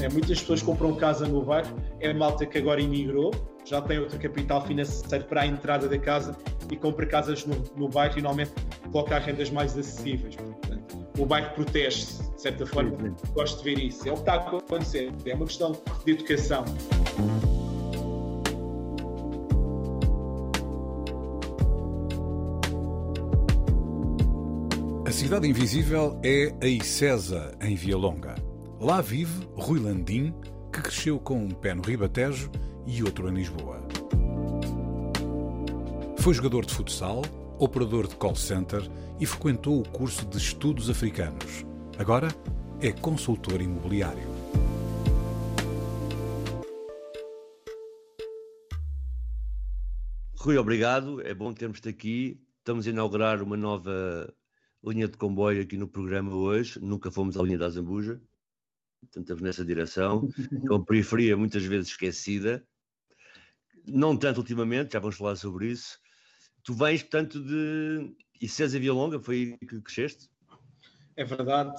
É, muitas pessoas compram casa no bairro, é malta que agora imigrou, já tem outro capital financeiro para a entrada da casa e compra casas no, no bairro e normalmente coloca rendas mais acessíveis. Portanto, o bairro protege-se, de certa forma. Sim, sim. Gosto de ver isso. É o que está a acontecer. É uma questão de educação. Cidade invisível é a Icesa, em Via Longa. Lá vive Rui Landim, que cresceu com um pé no Ribatejo e outro em Lisboa. Foi jogador de futsal, operador de call center e frequentou o curso de Estudos Africanos. Agora é consultor imobiliário. Rui, obrigado. É bom termos-te aqui. Estamos a inaugurar uma nova linha de comboio aqui no programa hoje. Nunca fomos à linha da Zambuja. Portanto, estamos nessa direção. É uma periferia muitas vezes esquecida. Não tanto ultimamente, já vamos falar sobre isso. Tu vens, portanto, de Icesa Via Longa, foi aí que cresceste? É verdade.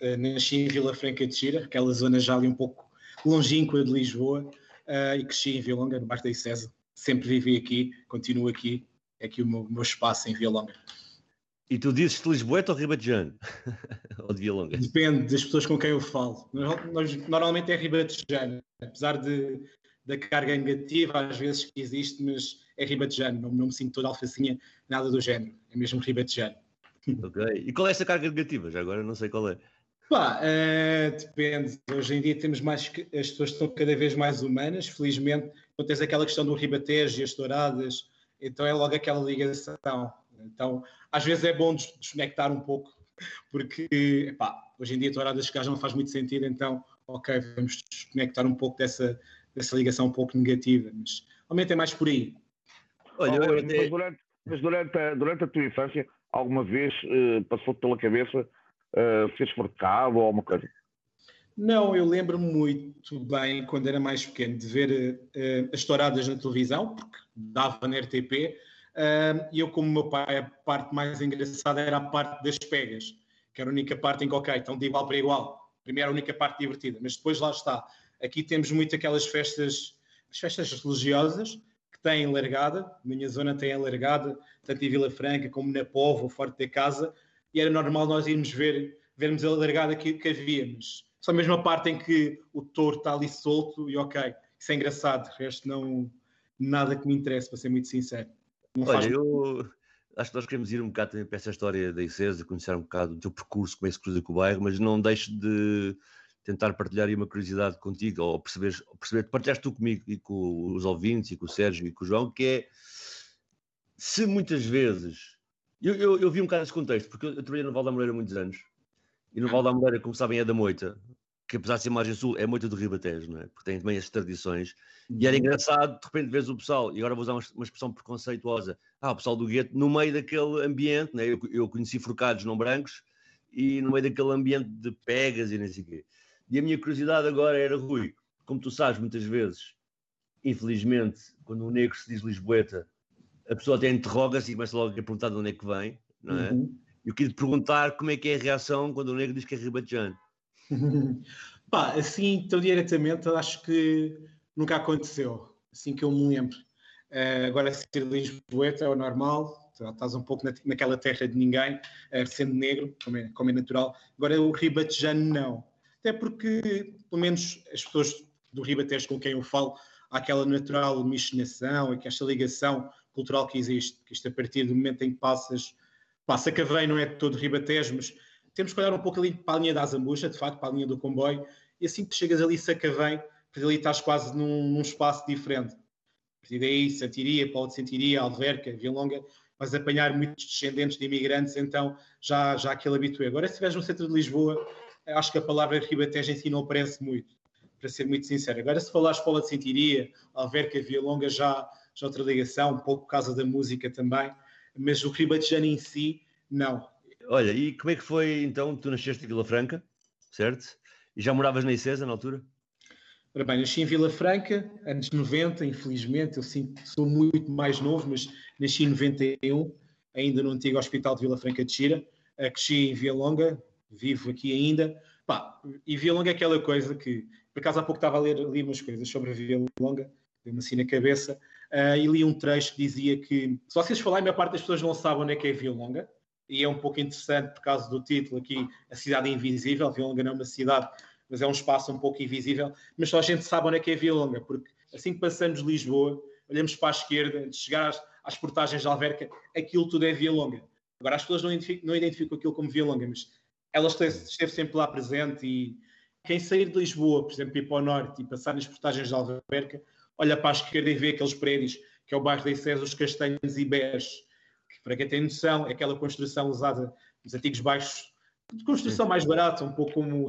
Uh, nasci em Vila Franca de Xira, aquela zona já ali um pouco longínqua de Lisboa, uh, e cresci em Via Longa, no bairro da Icesa. Sempre vivi aqui, continuo aqui. É aqui o meu, meu espaço em Via Longa. E tu dizes Lisboeta ou Ribatejano? ou de Via Longa? Depende das pessoas com quem eu falo. Nós, normalmente é Ribatejano, apesar de, da carga negativa às vezes que existe, mas é Ribatejano. Não, não me sinto toda alfacinha, nada do género. É mesmo Ribatejano. Ok. E qual é essa carga negativa? Já agora não sei qual é. Pá, uh, depende. Hoje em dia temos mais. As pessoas estão cada vez mais humanas, felizmente. Não tens aquela questão do Ribatejo e as douradas, então é logo aquela ligação. Então, às vezes é bom desconectar um pouco, porque epá, hoje em dia touradas que já não faz muito sentido, então, ok, vamos desconectar um pouco dessa, dessa ligação um pouco negativa, mas realmente é mais por aí. Olha, oh, mas durante, mas durante, a, durante a tua infância, alguma vez uh, passou pela cabeça uh, seres forcado ou alguma coisa? Não, eu lembro-me muito bem, quando era mais pequeno, de ver uh, as touradas na televisão, porque dava na RTP, e eu, como meu pai, a parte mais engraçada era a parte das pegas, que era a única parte em que, ok, então de igual para igual. Primeiro, a única parte divertida, mas depois lá está. Aqui temos muito aquelas festas, as festas religiosas, que têm largada, minha zona tem a largada, tanto em Vila Franca como na Povo, Forte da Casa, e era normal nós irmos ver, vermos a largada que, que havia, mas só a mesma parte em que o touro está ali solto e ok, isso é engraçado, o resto não, nada que me interesse, para ser muito sincero. Olha, eu acho que nós queremos ir um bocado também para essa história da ICES, conhecer um bocado o teu percurso, como é que se cruza com o bairro, mas não deixe de tentar partilhar aí uma curiosidade contigo, ou perceber, perceber partilhaste tu comigo e com os ouvintes, e com o Sérgio e com o João, que é se muitas vezes. Eu, eu, eu vi um bocado esse contexto, porque eu, eu trabalhei no Val da Moreira há muitos anos, e no Val da Moreira, como sabem, é da Moita, que apesar de ser margem sul, é muito do Ribatejo, não é? Porque tem também as tradições. E era uhum. engraçado, de repente, vês o pessoal, e agora vou usar uma, uma expressão preconceituosa, ah, o pessoal do gueto, no meio daquele ambiente, né? eu, eu conheci forcados não brancos, e no meio daquele ambiente de pegas e não sei o quê. E a minha curiosidade agora era, Rui, como tu sabes, muitas vezes, infelizmente, quando um negro se diz Lisboeta, a pessoa até interroga-se e começa logo a perguntar de onde é que vem, não é? Uhum. Eu queria te perguntar como é que é a reação quando o negro diz que é ribatejano. Pá, assim, tão diretamente, acho que nunca aconteceu, assim que eu me lembro. Uh, agora, ser Lisboeta é o normal, estás um pouco na, naquela terra de ninguém, uh, sendo negro, como é, como é natural. Agora, o ribatejano, não. Até porque, pelo menos, as pessoas do Ribatejo com quem eu falo, há aquela natural miscigenação e que esta ligação cultural que existe, que isto a partir do momento em que passas, passa Cavém não é todo Ribatejo, mas temos que olhar um pouco ali para a linha da Azambuja, de facto, para a linha do comboio, e assim que chegas ali Sacavém, porque ali estás quase num, num espaço diferente. A partir daí, Santiria, Paulo de Santiria, Alverca, Via Longa, vais apanhar muitos descendentes de imigrantes, então já, já aquele habitué. Agora, se estiveres no centro de Lisboa, acho que a palavra ribatejo em si não aparece muito, para ser muito sincero. Agora, se falar escola de Sentiria, Alverca, Via Longa, já, já outra ligação, um pouco por causa da música também, mas o ribatejano em si, não. Olha, e como é que foi então? Tu nasceste em Vila Franca, certo? E já moravas na Icesa na altura? Ora bem, nasci em Vila Franca, anos 90, infelizmente, eu sinto sou muito mais novo, mas nasci em 91, ainda no antigo Hospital de Vila Franca de Xira. Cresci em Via Longa, vivo aqui ainda. Pá, e Via Longa é aquela coisa que, por acaso há pouco estava a ler ali umas coisas sobre a Via Longa, deu-me assim na cabeça, uh, e li um trecho que dizia que, se vocês falarem, a maior parte das pessoas não sabem onde é que é Via Longa, e é um pouco interessante por causa do título aqui, A Cidade Invisível. Via Longa não é uma cidade, mas é um espaço um pouco invisível, mas só a gente sabe onde é que é Via Longa, porque assim que passamos de Lisboa, olhamos para a esquerda, antes de chegar às, às portagens de Alverca, aquilo tudo é Via Longa. Agora, as pessoas não identificam, não identificam aquilo como Via Longa, mas ela esteve, sempre lá presente e quem sair de Lisboa, por exemplo, ir para o norte e passar nas portagens de Alverca, olha para a esquerda e vê aqueles prédios, que é o bairro da Icesa, os Castanhos e que para quem tem noção, é aquela construção usada nos antigos bairros de construção mais barata, um pouco como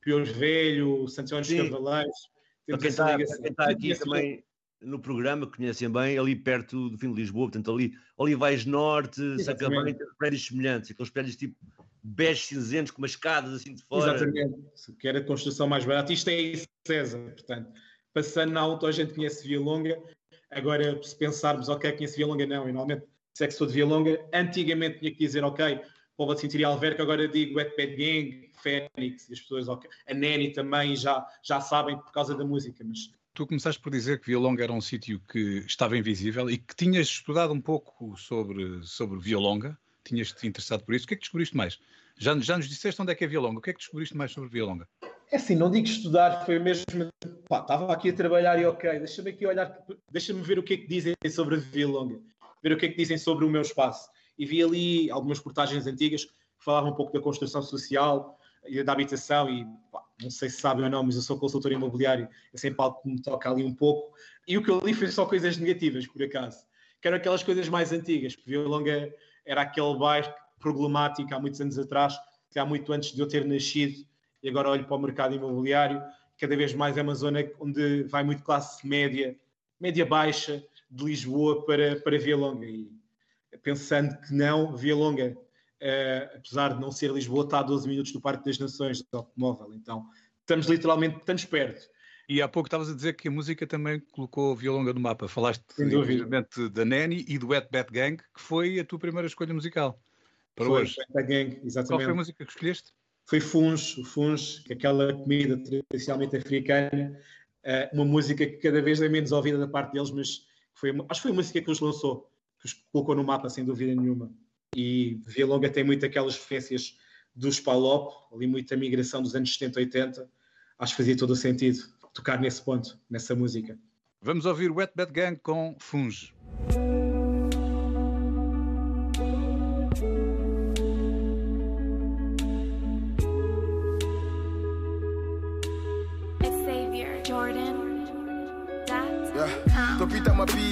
Piores Velho, Santos dos Cavaleiros. Para quem está, quem está aqui também no programa, que conhecem bem, ali perto do fim de Lisboa, portanto ali Olivais Norte, Sacabém, prédios semelhantes, aqueles prédios tipo bege cinzentos com umas escadas assim de fora. Exatamente, que era de construção mais barata. Isto é César, portanto, passando na auto a gente conhece Via Longa, agora se pensarmos, ok, conhece Via Longa, não, e normalmente se é que sou de Via Longa, antigamente tinha que dizer, ok, Povo de Cintiria Alverca, agora digo Wet Bad Gang, Fênix, e as pessoas, okay. a Neni também já, já sabem por causa da música, mas Tu começaste por dizer que Vialonga era um sítio que estava invisível e que tinhas estudado um pouco sobre, sobre Vialonga, tinhas-te interessado por isso. O que é que descobriste mais? Já, já nos disseste onde é que é Vialonga, o que é que descobriste mais sobre Vialonga? É assim, não digo estudar, foi mesmo. Pá, estava aqui a trabalhar e ok, deixa-me aqui olhar, deixa-me ver o que é que dizem sobre Vialonga, ver o que é que dizem sobre o meu espaço. E vi ali algumas portagens antigas que falavam um pouco da construção social e da habitação e pá, não sei se sabem ou não, mas eu sou consultor imobiliário, é sempre algo que me toca ali um pouco. E o que eu li foi só coisas negativas, por acaso. Que eram aquelas coisas mais antigas, Vila Longa era aquele bairro problemático há muitos anos atrás, que há muito antes de eu ter nascido, e agora olho para o mercado imobiliário, cada vez mais é uma zona onde vai muito classe média, média baixa, de Lisboa para, para Via Longa. E pensando que não, Via Longa uh, apesar de não ser Lisboa, está a 12 minutos do Parque das Nações, do automóvel. Então, estamos literalmente, estamos perto. E há pouco estavas a dizer que a música também colocou Violonga no mapa. Falaste, evidentemente, da Nanny e do Wet Bat Gang, que foi a tua primeira escolha musical para foi, hoje. Wet Bat Gang, exatamente. Qual foi a música que escolheste? Foi Funs, o Funs, é aquela comida tradicionalmente africana, eh, uma música que cada vez é menos ouvida da parte deles, mas foi, acho que foi a música que os lançou, que os colocou no mapa, sem dúvida nenhuma e Via Longa tem muito aquelas referências dos Palop, ali muita migração dos anos 70 80. Acho que fazia todo o sentido tocar nesse ponto, nessa música. Vamos ouvir Wet Bad Gang com Funge.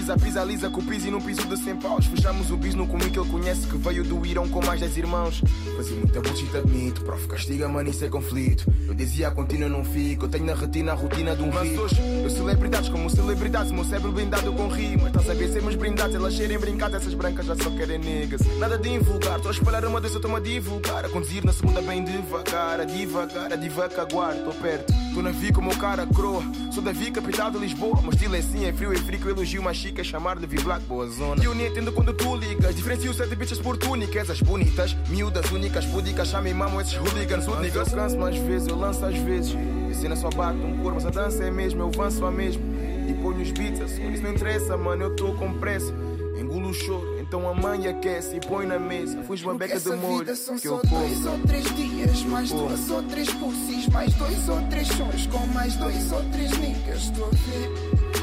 Uma pizza, pisa lisa com o piso e num piso de 100 paus. Fechamos o bis no comigo que ele conhece que veio do Irão com mais 10 irmãos. Fazia muita bullshit, admito, prof, castiga, mano, isso é conflito. Eu dizia a contínua não fico, eu tenho na retina a rotina de um rio. Eu celebridades como celebridades, meu cérebro blindado com rimas. Estás a ver, sermos brindados, elas cheirem brincadas, essas brancas já só querem negas. Nada de invulgar, estou a espalhar uma eu estou a divulgar. A conduzir na segunda bem devagar, a divagar, a divaca aguardo, estou perto. Estou na vi como o cara croa, sou da vi capital de Lisboa. Meu estilo é assim, é frio e frio, eu elogio mais chique, é chamar de V-Black, boa zona. E eu nem entendo quando tu ligas. Diferencio sete bichas por túnicas, as bonitas, miúdas, únicas, púdicas. Chamem mamo esses hooligans, hoodligans. Eu canso mais vezes, eu lanço às vezes. E cena só bate um cor, mas a dança é mesmo, eu avanço a mesmo. E ponho os beats, assim, isso não interessa, mano, eu tô com pressa. Engulo o choro, então a mãe aquece e põe na mesa. Fui uma beca de molho são que eu como. dois ou três dias, mais oh. duas ou três pussies, mais dois ou três sons, com mais dois ou três niggas. Estou a ver.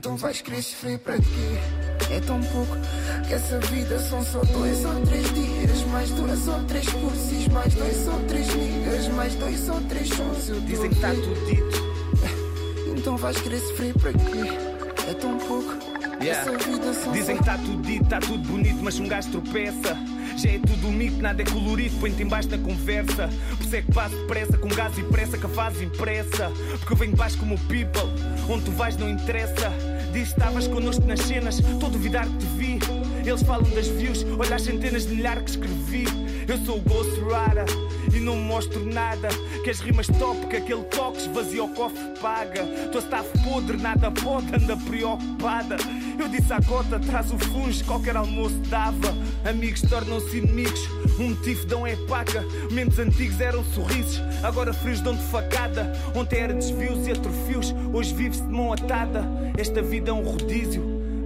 Então vais querer sofrer para quê? É tão pouco que essa vida são só dois ou três dias Mais duas ou três pussies Mais dois ou três niggas Mais dois ou três sons eu Dizem que está tudo dito Então vais querer sofrer para quê? é tão pouco. Yeah. Dizem que está tudo dito, está tudo bonito, mas um gajo tropeça. Já é tudo mito, nada é colorido, põe-te embaixo na conversa. Por isso é que passo depressa, com gás e pressa, que a fase impressa. Porque eu venho baixo como o people, onde tu vais não interessa. Diz que estavas connosco nas cenas, estou a duvidar que te vi. Eles falam das views, olha as centenas de milhares que escrevi. Eu sou o Ghost Rider e não mostro nada. Que as rimas top, que aquele toque esvazia o cofre paga. Tua staff podre, nada pode, anda preocupada. Eu disse à cota, traz o funge, qualquer almoço dava. Amigos tornam-se inimigos, um motivo dão é paca. Menos antigos eram sorrisos, agora frios dão de facada. Ontem era desvios e atrofios, hoje vive-se de mão atada. Esta vida é um rodízio,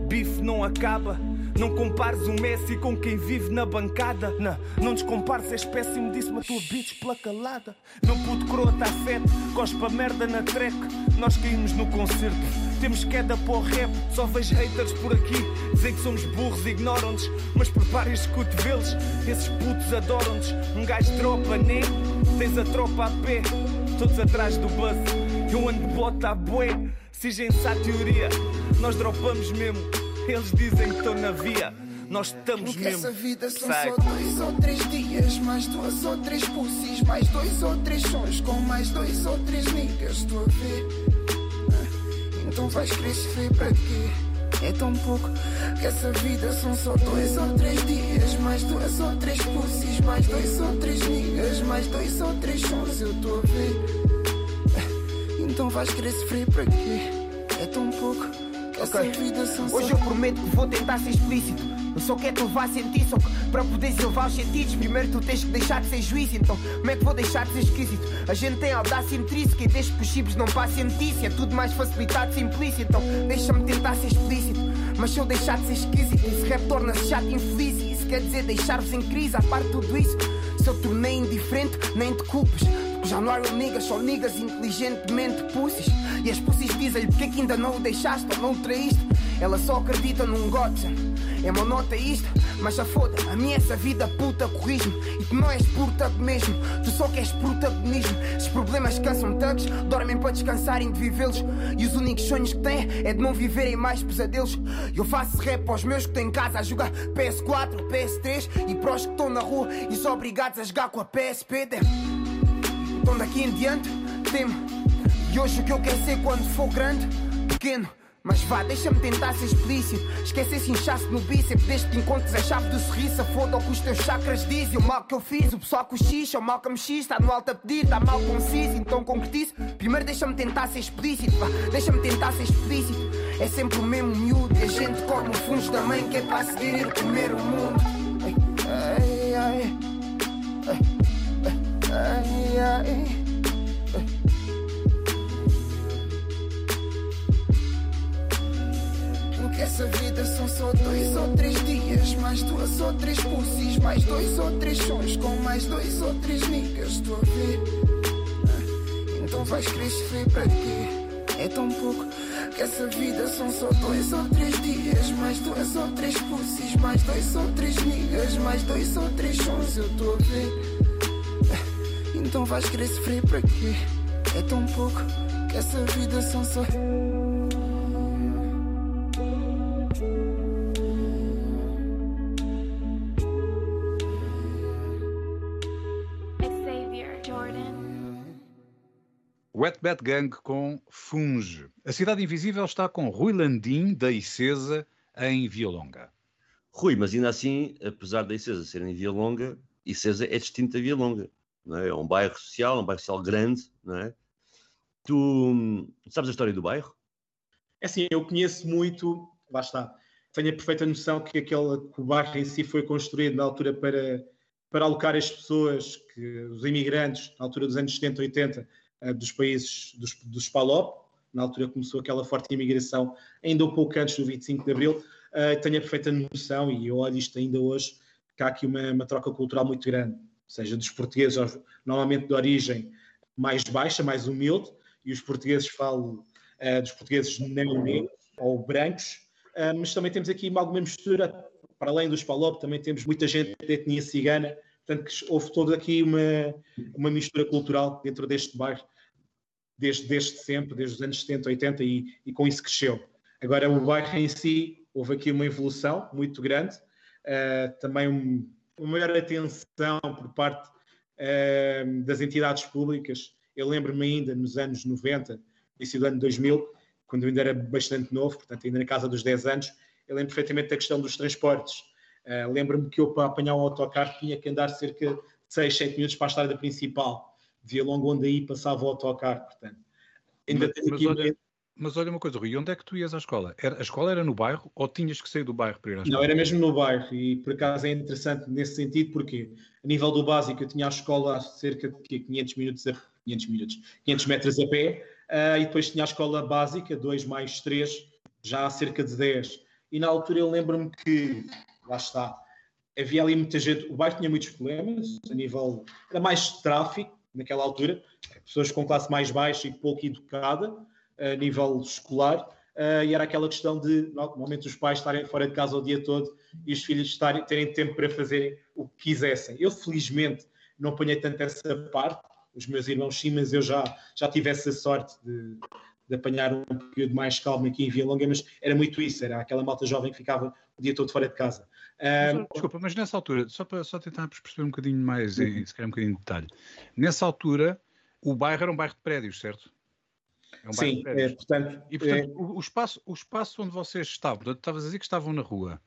bife não acaba. Não compares o Messi com quem vive na bancada. Não, não descompares, és péssimo, disse-me a tua bitch pela calada. Meu puto croa tá fete, cospa merda na track. Nós caímos no concerto, temos queda para o rap. Só vejo haters por aqui, dizem que somos burros, ignoram-nos. Mas preparem os cotovelos, esses putos adoram-nos. Um gajo dropa, né? Tens a tropa a pé, todos atrás do bus. Eu ando de bota a bué, sigem-se à teoria, nós dropamos mesmo. Eles dizem que estão na via. Nós estamos Porque mesmo. essa vida são Sai. só dois ou três dias, mais duas ou três pussies, mais dois ou três sons, com mais dois ou três niggas, estou a ver. Ah, Então vais querer sofrer para quê? É tão pouco que essa vida são só dois ou três dias, mais duas ou três pussies, mais dois ou três niggas, mais dois ou três sons, eu estou a ver. Ah, Então vais querer sofrer para quê? É tão pouco que essa Ok. vida são só Hoje eu prometo que vou tentar ser explícito. Eu só quero te levar a sentir, só que para poderes elevar os sentidos, primeiro tu tens que deixar de ser juízo. Então, como é que vou deixar de ser esquisito? A gente tem audácia intrínseca e desde que os chibos não passem notícia, é tudo mais facilitado, simplício. Então, deixa-me tentar ser explícito. Mas se eu deixar de ser esquisito, esse rap torna-se chato e infeliz. E isso quer dizer deixar-vos em crise, a parte de tudo isso. Se eu tornei indiferente, nem te culpes. Já não real niggas, só niggas inteligentemente pussies. E as pussies dizem-lhe porque é que ainda não o deixaste ou não o traíste. Ela só acredita num Godson. É monoteísta, mas já foda. A minha essa vida puta corrige-me. E tu não és puta mesmo, tu só queres protagonismo. Os problemas cansam thugs, dormem para descansarem de vivê-los. E os únicos sonhos que têm é de não viverem mais pesadelos. Eu faço rap aos meus que estão em casa a jogar PS4, PS3 e para os que estão na rua e são obrigados a jogar com a PSP. Damn. Então daqui em diante, temo. E hoje o que eu quero ser quando for grande, pequeno. Mas vá, deixa-me tentar ser explícito. Esquece esse inchaço no bíceps, desde que encontres a chave do sorriso. Foda o que os teus chakras dizem. O mal que eu fiz, o pessoal cochicha, o mal que me xis, está no alto a pedir, está mal conciso, então concretizo. Primeiro deixa-me tentar ser explícito, vá, deixa-me tentar ser explícito. É sempre o mesmo miúdo, e a gente come o fungo da mãe que é para seguir ir comer o mundo. Ai, ai, ai. Ai, ai. Porque essa vida são só dois ou três dias, mais duas ou três pussies, mais dois ou três sons, com mais dois ou três niggas, estou a ver. Ah, Então vais sofrer para quê? É tão pouco que essa vida são só dois ou três dias, mais duas ou três pussies, mais dois ou três niggas, mais dois ou três sons, eu estou a ver. Então vais querer sofrer para quê? É tão pouco que essa vida são só. Xavier Jordan. Wet Bat Gang com Funge. A Cidade Invisível está com Rui Landim, da Icesa, em Vialonga. Rui, mas ainda assim, apesar da Icesa ser em Via Longa, Icesa é distinto da Via Longa. Não é? é um bairro social, um bairro social grande, não é? Tu hum, sabes a história do bairro? É assim, eu conheço muito, lá está, tenho a perfeita noção que, aquele, que o bairro em si foi construído na altura para, para alocar as pessoas, que, os imigrantes, na altura dos anos 70, 80, eh, dos países dos, dos PALOP, na altura começou aquela forte imigração, ainda um pouco antes do 25 de Abril, eh, tenho a perfeita noção, e eu olho isto ainda hoje, que há aqui uma, uma troca cultural muito grande, seja, dos portugueses, normalmente de origem mais baixa, mais humilde, e os portugueses falam eh, dos portugueses não negros ou brancos, eh, mas também temos aqui alguma mistura, para além dos PALOP, também temos muita gente de etnia cigana, portanto houve toda aqui uma, uma mistura cultural dentro deste bairro, desde, desde sempre, desde os anos 70, 80, e, e com isso cresceu. Agora, o bairro em si, houve aqui uma evolução muito grande, uh, também um, uma maior atenção por parte uh, das entidades públicas. Eu lembro-me ainda nos anos 90, início do ano 2000, quando eu ainda era bastante novo, portanto, ainda na casa dos 10 anos, eu lembro perfeitamente da questão dos transportes. Uh, lembro-me que eu, para apanhar um autocarro, tinha que andar cerca de 6, 7 minutos para a estrada principal, de longo onde aí passava o autocarro, portanto. Ainda mas, mas, olha, mas olha uma coisa, Rui, onde é que tu ias à escola? Era, a escola era no bairro ou tinhas que sair do bairro para ir à escola? Não, era mesmo no bairro e por acaso é interessante nesse sentido porque a nível do básico eu tinha a escola a cerca de 500 minutos, a, 500 minutos, 500 metros a pé uh, e depois tinha a escola básica, 2 mais 3, já a cerca de 10. E na altura eu lembro-me que, lá está, havia ali muita gente, o bairro tinha muitos problemas, a nível, era mais tráfico naquela altura, pessoas com classe mais baixa e pouco educada, a nível escolar, uh, e era aquela questão de, normalmente, os pais estarem fora de casa o dia todo e os filhos estarem, terem tempo para fazerem o que quisessem. Eu, felizmente, não apanhei tanto essa parte, os meus irmãos sim, mas eu já, já tive essa sorte de, de apanhar um período mais calmo aqui em Via Longa, mas era muito isso, era aquela malta jovem que ficava o dia todo fora de casa. Mas, desculpa, mas nessa altura, só para só tentarmos perceber um bocadinho mais, e se calhar um bocadinho de detalhe, nessa altura o bairro era um bairro de prédios, certo? É um Sim, é, portanto. E portanto, é... o, espaço, o espaço onde vocês estavam, portanto, estavas a dizer que estavam na rua,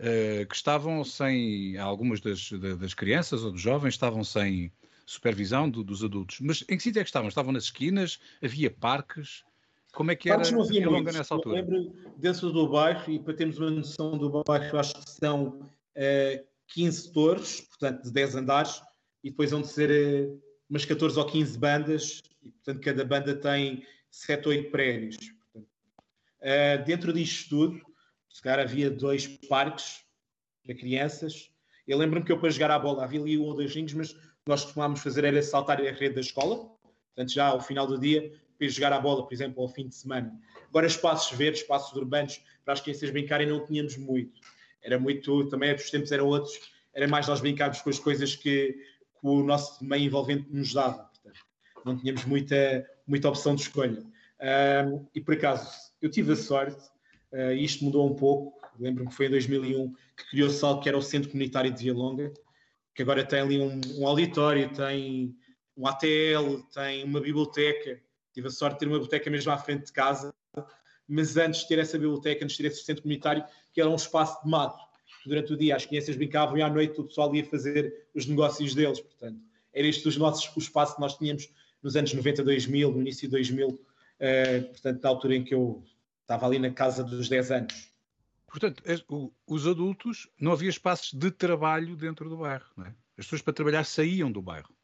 uh, que estavam sem. Algumas das, das crianças ou dos jovens estavam sem supervisão do, dos adultos. Mas em que sítio é que estavam? Estavam nas esquinas? Havia parques? Como é que era não havia longa nessa altura? Eu lembro dentro do bairro, e para termos uma noção do bairro, acho que são uh, eh, 15 torres, portanto, de 10 andares, e depois vão ser uh, umas 14 ou 15 bandas, e portanto, cada banda tem 7 ou 8 prédios. Uh, dentro disto tudo, se calhar havia dois parques para crianças. Eu lembro-me que eu para jogar a bola havia ali um ou dois rings, mas nós costumávamos fazer era saltar a rede da escola. Portanto, já ao final do dia, para ir jogar a bola, por exemplo, ao fim de semana. Agora, espaços verdes, espaços urbanos, para as crianças brincarem, não tínhamos muito. Era muito, também os tempos eram outros, era mais nós brincarmos com as coisas que, que o nosso meio envolvente nos dava. Portanto, não tínhamos muita, muita opção de escolha. E por acaso, eu tive a sorte, uh, isto mudou um pouco, lembro-me que foi em 2001 que criou-se algo que era o Centro Comunitário de Via Longa, que agora tem ali um, um auditório, tem um ATL, tem uma biblioteca. Tive a sorte de ter uma biblioteca mesmo à frente de casa, mas antes de ter essa biblioteca, antes de ter esse centro comunitário, que era um espaço de mato. Durante o dia as crianças brincavam e à noite o pessoal ia fazer os negócios deles. Portanto, era este os nossos, o espaço que nós tínhamos nos anos 90, 2000, no início de 2000, uh, eh, portanto, na altura em que eu estava ali na casa dos 10 anos. Portanto, os adultos, não havia espaços de trabalho dentro do bairro, não é? As pessoas para trabalhar saíam do bairro.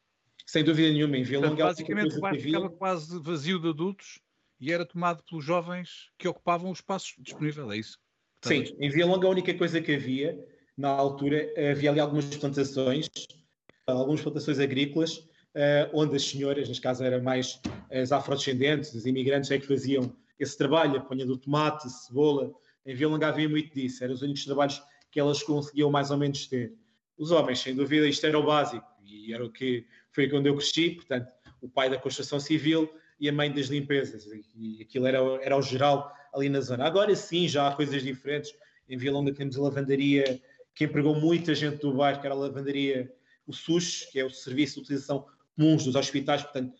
Sem dúvida nenhuma, em Vila Longa. Basicamente, o bairro ficava quase vazio de adultos e era tomado pelos jovens que ocupavam o espaço disponível, é isso? Sim, em Via Longa a única coisa que havia, na altura, havia ali algumas plantações, algumas plantações agrícolas, onde as senhoras, nas casas eram mais as afrodescendentes, as imigrantes, é que faziam esse trabalho, a ponha do tomate, cebola. Em Vila Longa havia muito disso, eram os únicos trabalhos que elas conseguiam mais ou menos ter. Os homens, sem dúvida, isto era o básico e era o que foi onde eu cresci, portanto, o pai da construção civil e a mãe das limpezas, e aquilo era, era o geral ali na zona. Agora sim, já há coisas diferentes. Em Vila Longa temos a lavandaria que empregou muita gente do bairro, que era a lavandaria, o SUS, que é o Serviço de Utilização comuns dos hospitais, portanto,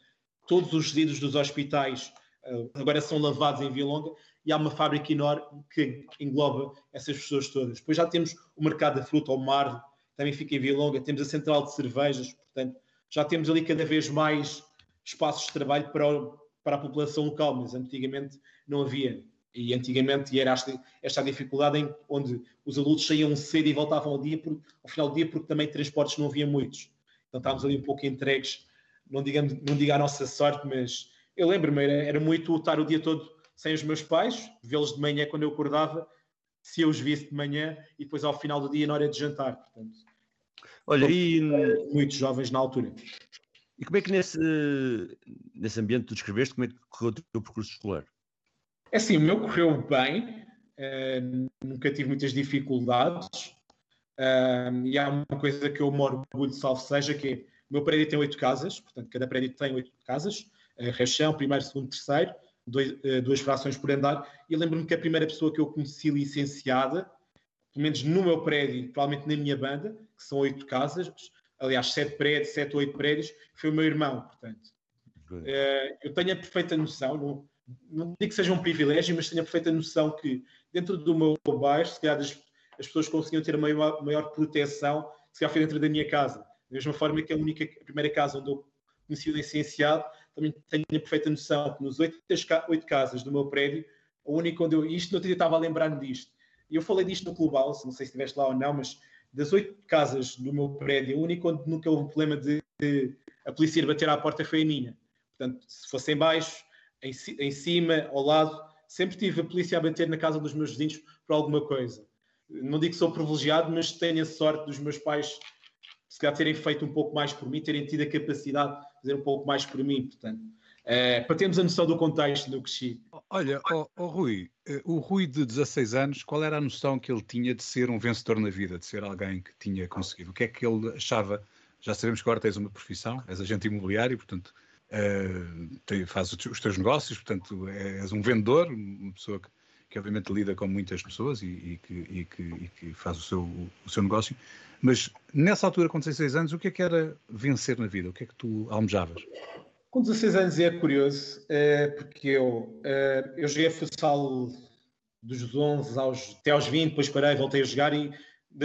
todos os resíduos dos hospitais uh, agora são lavados em Via Longa e há uma fábrica enorme que engloba essas pessoas todas. Depois já temos o mercado da fruta ao mar, também fica em Via Longa, temos a central de cervejas, portanto, já temos ali cada vez mais espaços de trabalho para, o, para a população local, mas antigamente não havia. E antigamente era esta, esta dificuldade em onde os adultos saíam cedo e voltavam ao, dia ao final do dia porque também transportes não havia muitos. Então estávamos ali um pouco entregues, não, digamos, não diga a nossa sorte, mas eu lembro-me, era, era muito estar o dia todo sem os meus pais, vê-los de manhã quando eu acordava, se eu os visse de manhã e depois ao final do dia na hora de jantar. Portanto, Olha, e muitos jovens na altura. E como é que nesse, nesse ambiente que tu descreveste, como é que correu o teu percurso escolar? É assim, o meu correu bem, uh, nunca tive muitas dificuldades. Um, e há uma coisa que eu moro orgulho, salvo seja, que é, o meu prédio tem oito casas, portanto, cada prédio tem oito casas, uh, rachão, primeiro, segundo, terceiro, dois, eh, duas frações por andar, e lembro-me que a primeira pessoa que eu conheci licenciada, pelo menos no meu prédio, provavelmente na minha banda, que são oito casas, aliás, sete prédios, sete ou oito prédios, foi o meu irmão, portanto. Uh, eu tenho a perfeita noção, não, não digo que seja um privilégio, mas tenho a perfeita noção que dentro do meu bairro, se calhar as, as pessoas conseguiam ter maior, maior proteção, se calhar foi dentro da minha casa. Da mesma forma que a única, a primeira casa onde eu conheci o licenciado, também tenho a perfeita noção que nos oito, casas do meu prédio, a única onde eu, isto não estava a lembrar-me disto, eu falei disto no Clube House, não sei se estiveste lá ou não, mas das oito casas do meu prédio, a única onde nunca houve um problema de, de a polícia ir bater à porta foi a minha. Portanto, se fosse em baixo, em, em cima, ao lado, sempre tive a polícia a bater na casa dos meus vizinhos por alguma coisa. Não digo que sou privilegiado, mas tenho a sorte dos meus pais se calhar terem feito um pouco mais por mim, terem tido a capacidade de fazer um pouco mais por mim, portanto. É, para termos a noção do contexto do cresci. Olha, oh, oh, Rui, eh, o Rui de 16 anos, qual era a noção que ele tinha de ser um vencedor na vida, de ser alguém que tinha conseguido? O que é que ele achava? Já sabemos que agora tens uma profissão, és agente imobiliário, portanto, uh, fazes os teus negócios, portanto, és um vendedor, uma pessoa que, que obviamente lida com muitas pessoas e, e, que, e, que, e, que, faz o seu, o seu negócio. Mas nessa altura, com 16 anos, o que é que era vencer na vida? O que é que tu almejavas? Com 16 anos é curioso, é, porque eu, é, eu joguei futsal dos 11 aos, até aos 20, depois parei, voltei a jogar e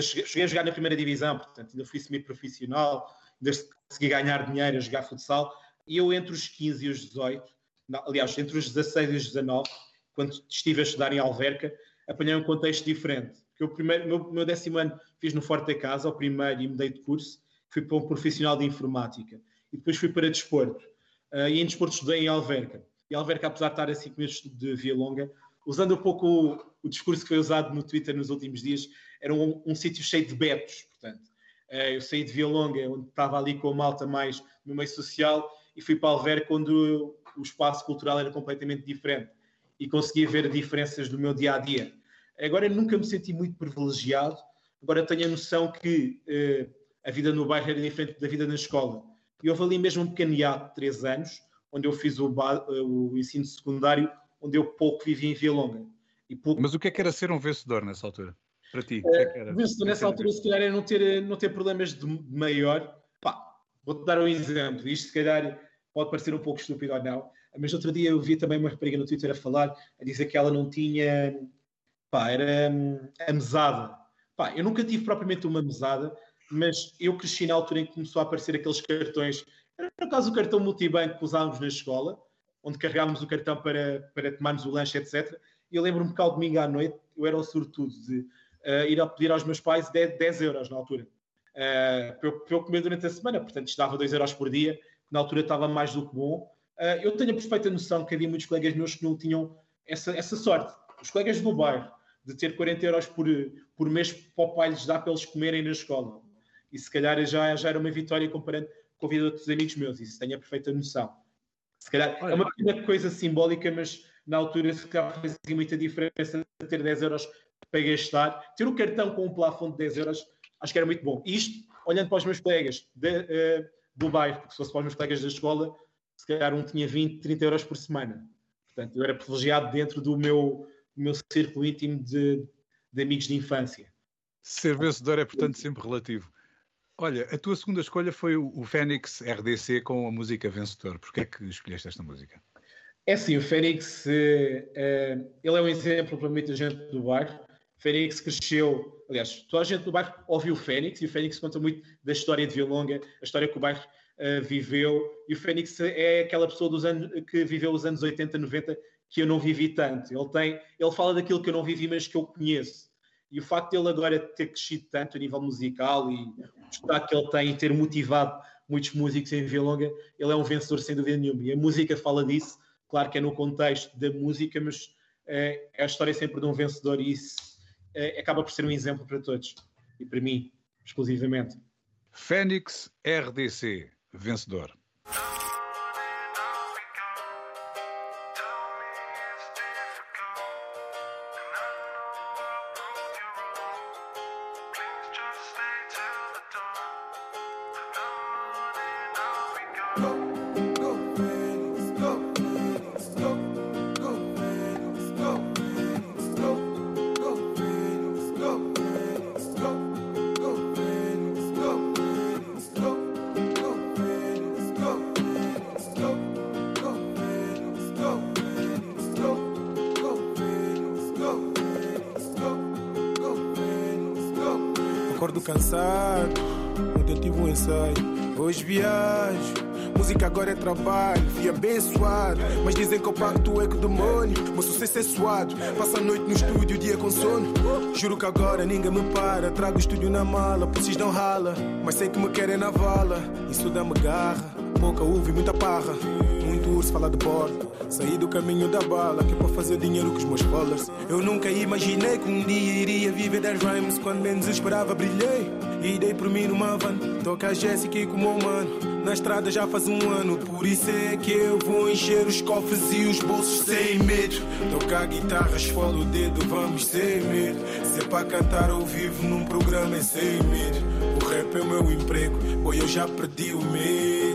cheguei a jogar na primeira divisão, portanto ainda fui semi-profissional, ainda consegui ganhar dinheiro a jogar futsal. E eu entre os 15 e os 18, não, aliás, entre os 16 e os 19, quando estive a estudar em Alverca, apanhei um contexto diferente. Porque o primeiro, meu, meu décimo ano fiz no Forte Casa, o primeiro, e mudei de curso, fui para um profissional de informática. E depois fui para desporto. Uh, e em desporto estudei em Alverca. E Alverca, apesar de estar a 5 meses de Via Longa, usando um pouco o, o, discurso que foi usado no Twitter nos últimos dias, era um, um sítio cheio de betos, portanto. Uh, eu saí de Via Longa, onde estava ali com a malta mais no meio social, e fui para Alverca, onde o espaço cultural era completamente diferente. E conseguia ver diferenças do meu dia a dia. Agora, nunca me senti muito privilegiado, agora tenho a noção que uh, a vida no bairro era diferente da vida na escola e houve ali mesmo um pequeno hiato de três anos, onde eu fiz o, o, ensino secundário, onde eu pouco vivi em Via Longa. Pouco... Mas o que é que era ser um vencedor nessa altura? Para ti? Uh, é era... Vencedor nessa altura, se calhar, é não ter, não ter problemas de maior. Pá, vou-te dar um exemplo. Isto, se calhar, pode parecer um pouco estúpido ou não, mas outro dia eu vi também uma rapariga no Twitter a falar, a dizer que ela não tinha. Pá, era hum, a mesada. Pá, eu nunca tive propriamente uma mesada, mas eu cresci na altura em que começou a aparecer aqueles cartões, era no caso o cartão multibanco que usávamos na escola, onde carregávamos o cartão para, para tomarmos o lanche, etc. E eu lembro-me que ao domingo à noite eu era o sortudo de uh, ir a pedir aos meus pais 10, 10 euros na altura, uh, para, eu, para, eu, comer durante a semana, portanto isto dava 2 euros por dia, que na altura estava mais do que bom. Uh, eu tenho a perfeita noção que havia muitos colegas meus que não tinham essa, essa sorte. Os colegas do bairro, de ter 40 euros por, por mês para o pai lhes dar para eles comerem na escola e se calhar já, já era uma vitória comparando com a vida de outros amigos meus, isso tenho a perfeita noção. Se calhar é uma pequena coisa simbólica, mas na altura se calhar fazia muita diferença ter 10 euros para gastar. Ter o cartão com um plafond de 10 euros, acho que era muito bom. Isto, olhando para os meus colegas de, uh, do bairro, porque se fosse para os meus colegas da escola, se calhar um tinha 20, 30 euros por semana. Portanto, eu era privilegiado dentro do meu, do meu círculo íntimo de, de amigos de infância. Ser vencedor é, portanto, sempre relativo. Olha, a tua segunda escolha foi o, Fênix RDC com a música Vencedor. Porquê é que escolheste esta música? É sim, o Fênix, uh, uh, ele é um exemplo para muita gente do bairro. O Fênix cresceu, aliás, toda a gente do bairro ouviu o Fênix e o Fênix conta muito da história de Vilonga, a história que o bairro uh, viveu. E o Fênix é aquela pessoa dos anos, que viveu os anos 80, 90 que eu não vivi tanto. Ele, tem, ele fala daquilo que eu não vivi, mas que eu conheço. E o facto dele agora ter crescido tanto a nível musical e o destaque que ele tem e ter motivado muitos músicos em Via Longa, ele é um vencedor sem dúvida nenhuma. E a música fala disso, claro que é no contexto da música, mas é, é a história sempre de um vencedor e isso é, acaba por ser um exemplo para todos e para mim, exclusivamente. Fênix RDC, vencedor. Acordo cansado. Ontem tive um ensaio. Hoje viajo. Música agora é trabalho, fui abençoado. Mas dizem que eu pacto é com o demônio. Meu sucesso é suado. Passa a noite no estúdio, dia com sono. Juro que agora ninguém me para. Trago o estúdio na mala, vocês não rala. Mas sei que me querem na vala. Isso dá-me garra. Pouca uva e muita parra. Muito urso fala de porta. Saí do caminho da bala, que é para fazer dinheiro com os meus followers. Eu nunca imaginei que um dia iria viver das rhymes. Quando menos esperava, brilhei. E dei por mim numa van. Toca a Jéssica e como mano. Na estrada já faz um ano, por isso é que eu vou encher os cofres e os bolsos sem medo. Tocar guitarra, esfola o dedo, vamos sem medo. Se é para cantar ao vivo num programa é sem medo. O rap é o meu emprego, boy, eu já perdi o medo.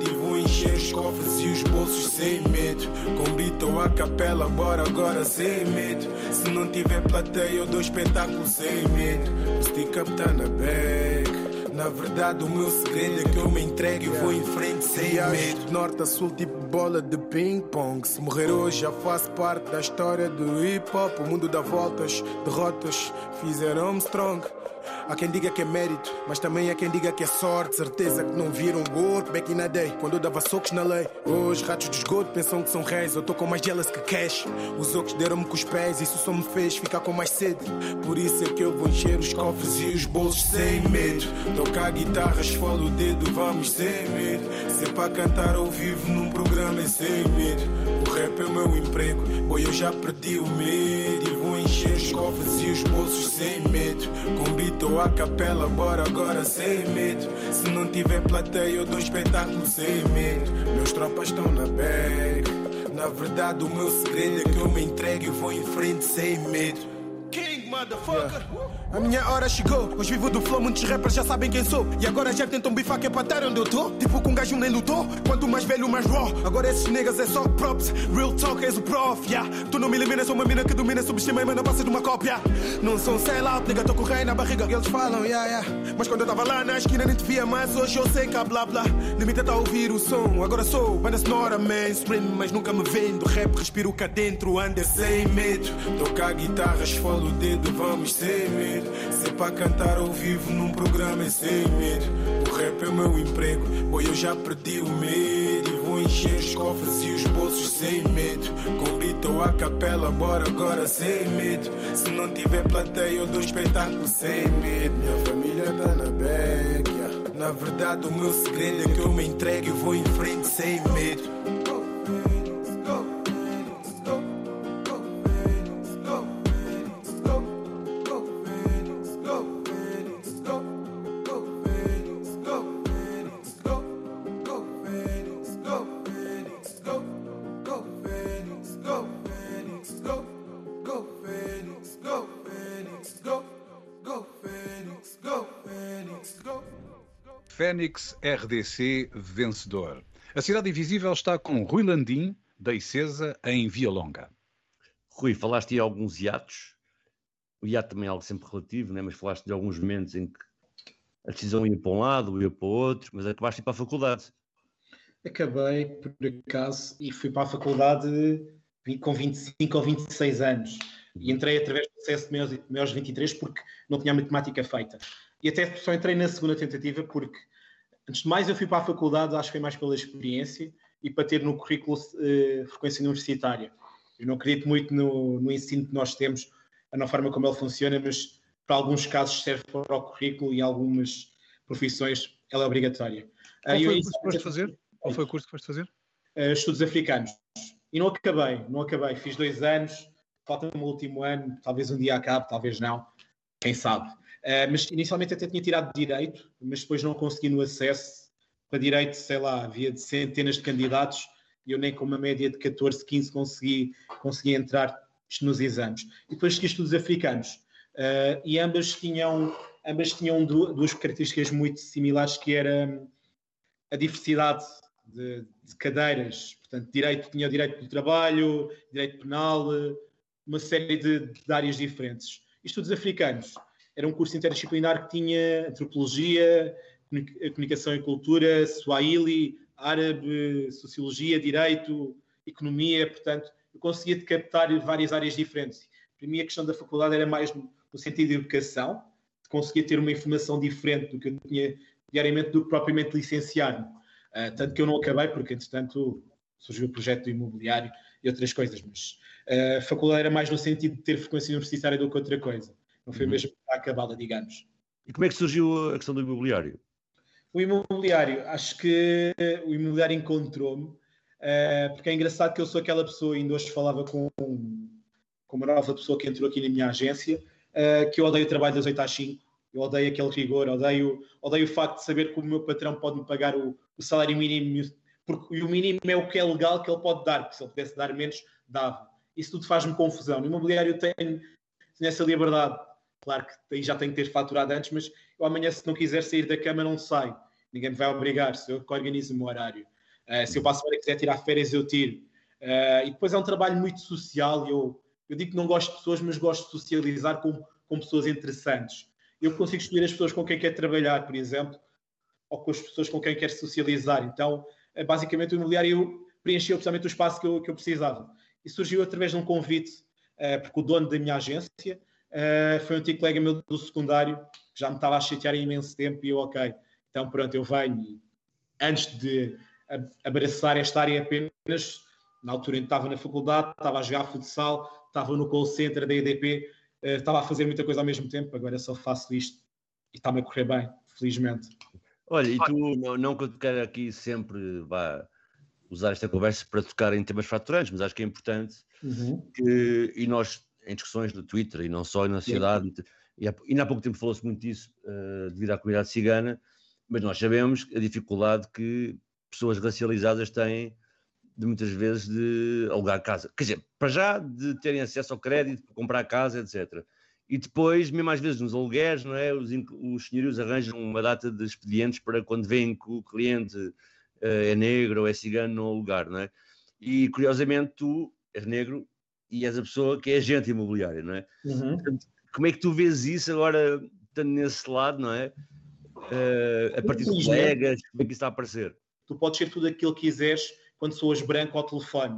Encher os cofres e os bolsos sem medo. Com beat ou a capela, bora agora sem medo. Se não tiver plateia, eu dou espetáculo sem medo. O stick up tá na bag. Na verdade, o meu segredo é que eu me entregue e vou em frente sem medo. Norte a sul, tipo bola de ping-pong. Se morrer hoje, já faço parte da história do hip-hop. O mundo dá voltas, derrotas fizeram-me strong. Há quem diga que é mérito, mas também há quem diga que é sorte. Certeza que não viram work back in the day, quando eu dava socos na lei. Hoje, ratos de esgoto pensam que são reis. Eu tô com mais jealous que cash. Os outros deram-me com os pés, isso só me fez ficar com mais sede. Por isso é que eu vou encher os cofres e os bolsos sem medo. Tocar guitarra, esfola o dedo, vamos sem medo. Se é para cantar ao vivo num programa é sem medo. O rap é o meu emprego, boy, eu já perdi o medo. Encher os cofres e os bolsos sem medo. Ou a capela, bora agora sem medo. Se não tiver plateia, eu dou espetáculo sem medo. Meus tropas estão na bag. Na verdade, o meu segredo é que eu me entregue e vou em frente sem medo. A minha hora chegou, hoje vivo do flow, muitos rappers já sabem quem sou. E agora já tentam bifar que é para onde eu tô. Tipo que um gajo nem lutou, quanto mais velho, mais raw. Agora esses niggas é só props, real talk és o prof, yeah. Tu não me eliminas, sou uma mina que domina, subestima e não passa de uma cópia. Não sou um sellout, nigga, tô com rei na barriga. Eles falam, yeah, yeah. Mas quando eu tava lá na esquina nem te via mais, hoje eu sei que há blá blá. Limita tá a ouvir o som, agora sou banda sonora mainstream, mas nunca me vendo. Rap, respiro cá dentro, anda sem medo. Tocar guitarra, esfola o dedo, vamos sem medo. Se para cantar ao vivo num programa é sem medo. O rap é o meu emprego, boy, eu já perdi o medo. E vou encher os cofres e os bolsos sem medo. Com beat ou a capela, bora agora sem medo. Se não tiver plateia, eu dou espetáculo sem medo. Minha família tá na yeah. Na verdade, o meu segredo é que eu me entregue e vou em frente sem medo. Fênix RDC vencedor. A Cidade Invisível está com Rui Landim, da Icesa, em Via Longa. Rui, falaste de alguns hiatos. O hiato também é algo sempre relativo, né? mas falaste de alguns momentos em que a decisão ia para um lado, ia para o outro, mas acabaste de ir para a faculdade. Acabei, por acaso, e fui para a faculdade com 25 ou 26 anos. E entrei através do processo de maiores, maiores 23 porque não tinha a matemática feita. E até só entrei na segunda tentativa porque, antes de mais, eu fui para a faculdade, acho que foi mais pela experiência e para ter no currículo uh, frequência universitária. Eu não acredito muito no, no ensino que nós temos, na forma como ele funciona, mas para alguns casos serve para o currículo e algumas profissões ela é obrigatória. Qual foi o curso que foste fazer? Qual foi o curso que foste fazer? Uh, estudos africanos. E não acabei, não acabei. Fiz dois anos, falta-me o último ano, talvez um dia acabe, talvez não, quem sabe. Uh, mas inicialmente até tinha tirado Direito, mas depois não consegui no acesso para Direito, sei lá, havia de centenas de candidatos e eu nem com uma média de 14, 15 consegui, consegui entrar nos exames. E depois segui estudos africanos. Uh, e ambas tinham, ambas tinham duas características muito similares, que era a diversidade de, de cadeiras. Portanto, direito tinha o direito do trabalho, direito penal, uma série de, de áreas diferentes. Estudos africanos era um curso interdisciplinar que tinha antropologia, comunicação e cultura, swahili, árabe, sociologia, direito, economia, portanto, eu conseguia captar várias áreas diferentes. Para mim, a questão da faculdade era mais no sentido de educação, conseguia ter uma informação diferente do que eu tinha diariamente do que propriamente licenciar-me. Uh, tanto que eu não acabei, porque entretanto surgiu o projeto do imobiliário e outras coisas, mas uh, a faculdade era mais no sentido de ter frequência universitária do que outra coisa. Não foi uhum. mesmo para acabá-la, digamos. E como é que surgiu a questão do imobiliário? O imobiliário, acho que o imobiliário encontrou-me, uh, porque é engraçado que eu sou aquela pessoa, ainda hoje falava com, com uma nova pessoa que entrou aqui na minha agência, uh, que eu odeio o trabalho das 8 às 5, eu odeio aquele rigor, odeio, odeio o facto de saber que o meu patrão pode me pagar o, o salário mínimo, porque o mínimo é o que é legal que ele pode dar, porque se ele pudesse dar menos, dava. Isso tudo faz-me confusão. No imobiliário tenho, tenho essa liberdade. Claro que aí já tenho que ter faturado antes, mas eu amanhã, se não quiser sair da cama, não saio. Ninguém me vai obrigar, se eu que organizo o meu horário. Uh, se eu passo a quiser tirar férias, eu tiro. Uh, e depois é um trabalho muito social. Eu, eu digo que não gosto de pessoas, mas gosto de socializar com, com pessoas interessantes eu consigo escolher as pessoas com quem quero trabalhar, por exemplo, ou com as pessoas com quem quero socializar. Então, eh, basicamente, o imobiliário preencheu precisamente o espaço que eu, que eu precisava. E surgiu através de um convite, uh, porque o dono da minha agência uh, foi um antigo colega meu do secundário, que já me estava a chatear há imenso tempo, e eu, ok, então pronto, eu venho. E, antes de abraçar esta área apenas, na altura em que estava na faculdade, estava a jogar futsal, estava no call center da EDP, eh, estava a fazer muita coisa ao mesmo tempo, agora só faço isto e está-me a correr bem, felizmente. Olha, e tu, não, não que eu quero aqui sempre vá, usar esta conversa para tocar em temas fraturantes, mas acho que é importante uhum. que, e nós, em discussões no Twitter e não só na sociedade, e, há, e há pouco tempo falou-se muito disso uh, devido à comunidade cigana, mas nós sabemos a dificuldade que pessoas racializadas têm de muitas vezes de alugar casa. Quer dizer, para já de terem acesso ao crédito, comprar casa, etc. E depois, mesmo às vezes nos aluguéis, não é? Os, os senhorios arranjam uma data de expedientes para quando veem que o cliente uh, é negro ou é cigano não alugar, não é? E curiosamente tu és negro e és a pessoa que é agente imobiliário, não é? Uhum. Portanto, como é que tu vês isso agora, estando nesse lado, não é? Uh, a partir de colegas, como é que isso está a aparecer? Tu podes ser tudo aquilo que quiseres quando sou branco ao telefone.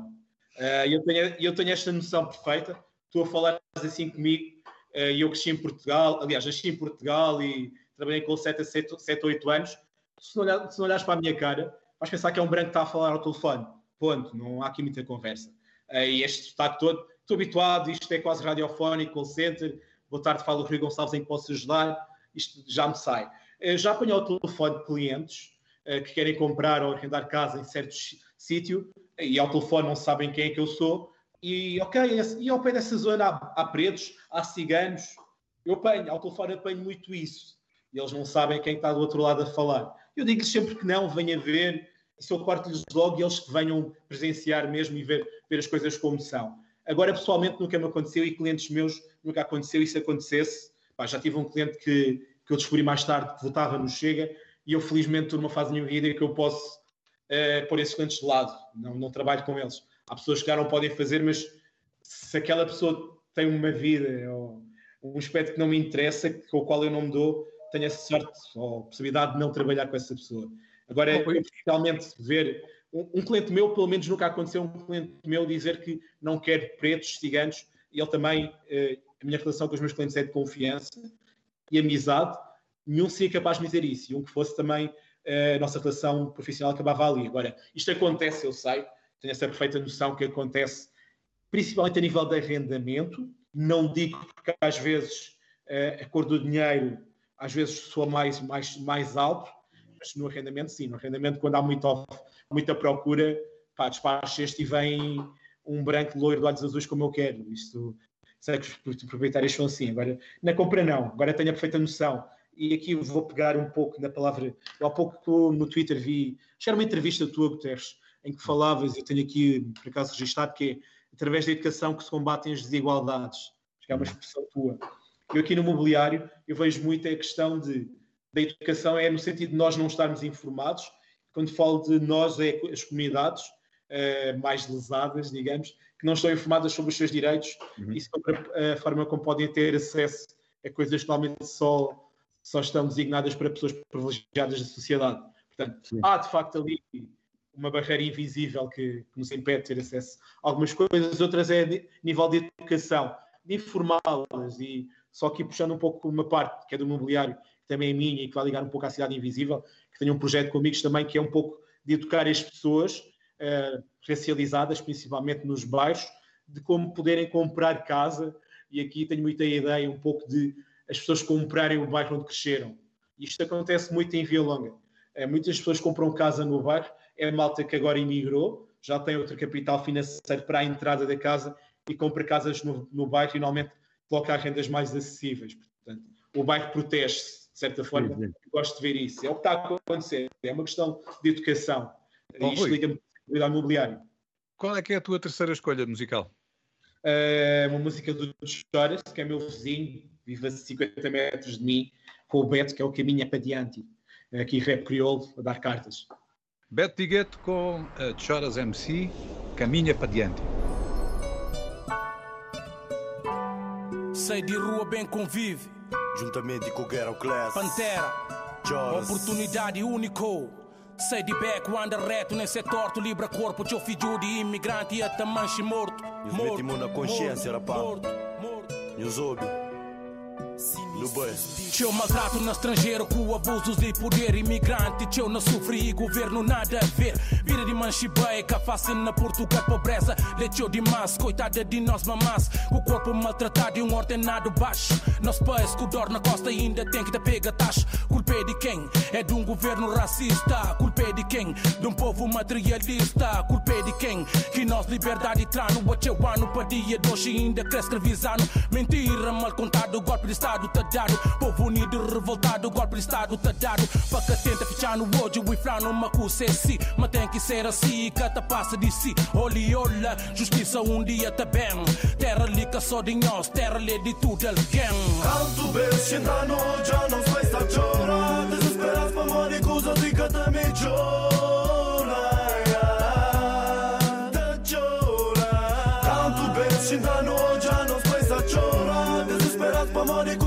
Uh, eu, tenho, eu tenho esta noção perfeita. Estou a falar assim comigo. Uh, eu cresci em Portugal, aliás, nasci em Portugal e trabalhei com 7 a 7, 7 8 anos. Se não, olhar, se não olhares para a minha cara, vais pensar que é um branco que está a falar ao telefone. Ponto, não há aqui muita conversa. Uh, e este destaque todo, estou habituado, isto é quase radiofónico, call center. Boa tarde, falo o Rui Gonçalves, em que posso ajudar. Isto já me sai. Uh, já apanhei o telefone de clientes que querem comprar ou arrendar casa em certos sítio e ao telefone não sabem quem é que eu sou. E ok, e ao pé dessa zona há, há pretos, há ciganos. Eu apanho, ao telefone apanho muito isso. E eles não sabem quem está do outro lado a falar. Eu digo-lhes sempre que não, venha ver, se eu corto-lhes logo, e eles que venham presenciar mesmo e ver, ver as coisas como são. Agora, pessoalmente, nunca me aconteceu e clientes meus nunca aconteceu. E se acontecesse, pá, já tive um cliente que, que eu descobri mais tarde que votava no Chega e eu, felizmente, estou numa fase da minha vida que eu posso uh, pôr esses clientes de lado, não, não trabalho com eles. Há pessoas que já não podem fazer, mas se aquela pessoa tem uma vida ou um aspecto que não me interessa, com o qual eu não me dou, tenho essa sorte ou possibilidade de não trabalhar com essa pessoa. Agora, é realmente ver um, um, cliente meu, pelo menos nunca aconteceu um cliente meu dizer que não quer pretos, ciganos, e ele também, uh, a minha relação com os meus clientes é de confiança e amizade, nenhum seria capaz de me dizer isso, e um que fosse também a nossa relação profissional acabava ali. Agora, isto acontece, eu sei, tenho essa perfeita noção que acontece principalmente a nível de arrendamento. Não digo porque às vezes a cor do dinheiro às vezes soa mais, mais, mais alto, mas no arrendamento sim. No arrendamento, quando há muito, muita procura, pá, despacha este e vem um branco loiro de olhos azuis como eu quero. Isto, sei que os proprietários são assim. Agora, na compra não. Agora tenho a perfeita noção e aqui vou pegar um pouco na palavra. Eu há pouco no Twitter vi, acho que era uma entrevista tua, Guterres, em que falavas, eu tenho aqui por acaso registado, que é através da educação que se combatem as desigualdades. Acho que é uma expressão tua. Eu aqui no mobiliário, eu vejo muito a questão de, da educação é no sentido de nós não estarmos informados. Quando falo de nós, é as comunidades uh, mais lesadas, digamos, que não estão informadas sobre os seus direitos uhum. e sobre a, a forma como podem ter acesso a coisas que normalmente só só estão designadas para pessoas privilegiadas da sociedade. Portanto, Sim. há de facto ali uma barreira invisível que, que, nos impede de ter acesso a algumas coisas, outras é de nível de educação, de informá-las e só que puxando um pouco uma parte que é do mobiliário, também é minha e que vai ligar um pouco à Cidade Invisível, que tenho um projeto com amigos também que é um pouco de educar as pessoas uh, racializadas, principalmente nos bairros, de como poderem comprar casa. E aqui tenho muita ideia um pouco de as pessoas comprarem o bairro onde cresceram. Isto acontece muito em Via Longa. Uh, muitas pessoas compram casa no bairro, é malta que agora imigrou, já tem outro capital financeiro para a entrada da casa e compra casas no, no bairro e normalmente coloca rendas mais acessíveis. Portanto, o bairro protege-se, de certa forma. Sim, sim. Gosto de ver isso. É o que está a acontecer. É uma questão de educação. Oh, Isto liga-me ao imobiliário. Qual é que é a tua terceira escolha musical? Uh, uma música do Choras, que é meu vizinho, vive a 50 metros de mim, com o Beto, que é o Caminho é para Diante. Aqui rap crioulo, a dar cartas. Beto Digueto com uh, Choras MC, Caminha para Diante. Sei de rua bem convive. Juntamente com o Ghetto Class. Pantera. Choras. Oportunidade único. Sei de beco, anda reto nesse torto, libra corpo, teu filho de imigrante e até manche morto. Morto, morto, na consciência, rapaz. Morto, morto. Nos ouve. No Teu maltrato no estrangeiro com abusos de poder imigrante. Teu não sofri e governo nada a ver. Vira de manchibeca, face na Portugal pobreza. Leteu demais, coitada de nós mamás. O corpo maltratado e um ordenado baixo. Nós pais que dor na costa ainda tem que te pegar taxa. Culpa é de quem? É de um governo racista. Culpa é de quem? De um povo materialista. Culpa é de quem? Que nós liberdade trano. O teu ano para dia doce ainda cresce escravizando. Mentira, mal contado, golpe de Estado tá dado. Povo unido, revoltado, golpe de Estado tá dado. Que tenta fechar no ódio e flar numa cussa si. Mas tem que ser assim, cata passa de si. Olha, olha, justiça um dia tá. Terra lica só de nós, terra lê de tudo alguém. Canto beijo, entrando, já não se chora. Desesperas para morrer, coisa de cata me. Desesperas para morrer,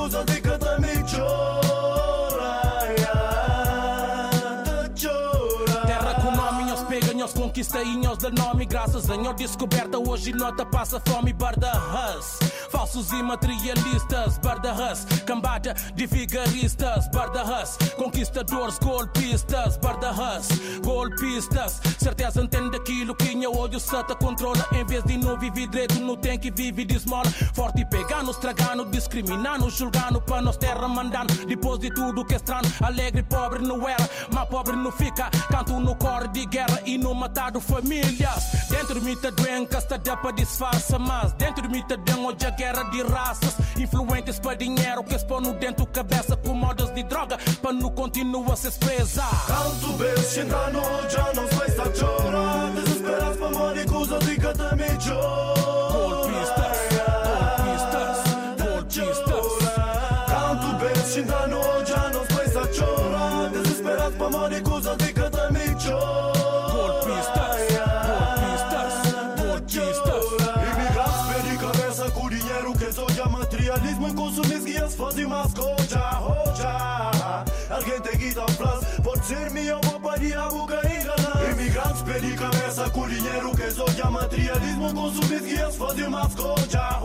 e nós da nome Graças a nós descoberta hoje nota passa fome Barda Hus. Falsos e materialistas Barda Hus. Cambada de vigaristas Barda Hus. Conquistadores golpistas Barda Hus. Golpistas Certeza entende aquilo que minha olho sata controla. Em vez de não viver direito não tem que viver de esmola. Forte pegando, estragando, discriminando Julgando para nós terra mandando. Depois de tudo que é estranho Alegre pobre não era. Mas pobre não fica Canto no corre de guerra e no matar famílias. Dentro de mim tá doença, está dá para disfarça, mas dentro de mim tá doendo hoje a guerra de raças. Influentes para dinheiro que no dentro cabeça com modas de droga, para não continua a se expressar. Canto beijo, chegando, já não sei se chora. Desesperas para morrer, coisa de que também chora. Golpistas, golpistas, chegando, já não sei se chora. Desesperas para morrer, coisa de que também chora. Alguém tem que dar um pode ser minha rouparia, boca enganar. Imigrantes pedi cabeça com dinheiro que só já materialismo, consumismo guias fazem mais coja,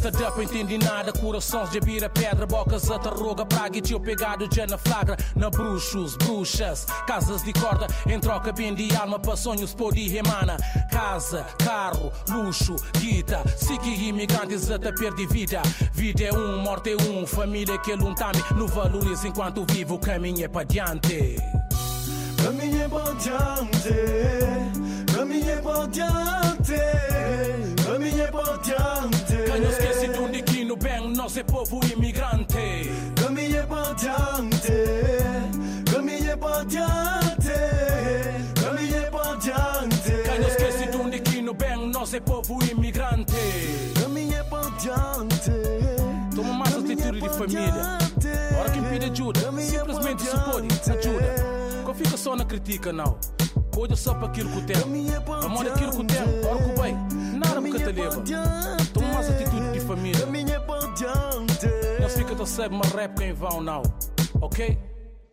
Casta up, entendi nada, corações de bira pedra, bocas a tarroga, praga e tio pegado já na flagra, na bruxos, bruxas, casas de corda, em troca bem de alma para sonhos por de remana. Casa, carro, luxo, guita, sigue imigrantes até perder vida. Vida é um, morte é um, família que luntame, no valores enquanto vivo, caminho é para diante. Caminho é para diante, caminho é para diante, caminho é para diante. Canho esquece de onde que no bem, nós é povo imigrante. Caminho é para diante, caminho é para diante, é para diante. Canho esquece de onde que no bem, nós é povo imigrante. Caminho é para diante. Toma mais atitude de família. Ora quem pede ajuda, simplesmente se pode, ajuda. Não fica só na critica, não. Cuida só para aquilo que tem. Amor aquilo que tem, ora que bem, nada me te leva. Toma mais atitude de família. Não fica tão sempre uma rap em vão, não. Ok?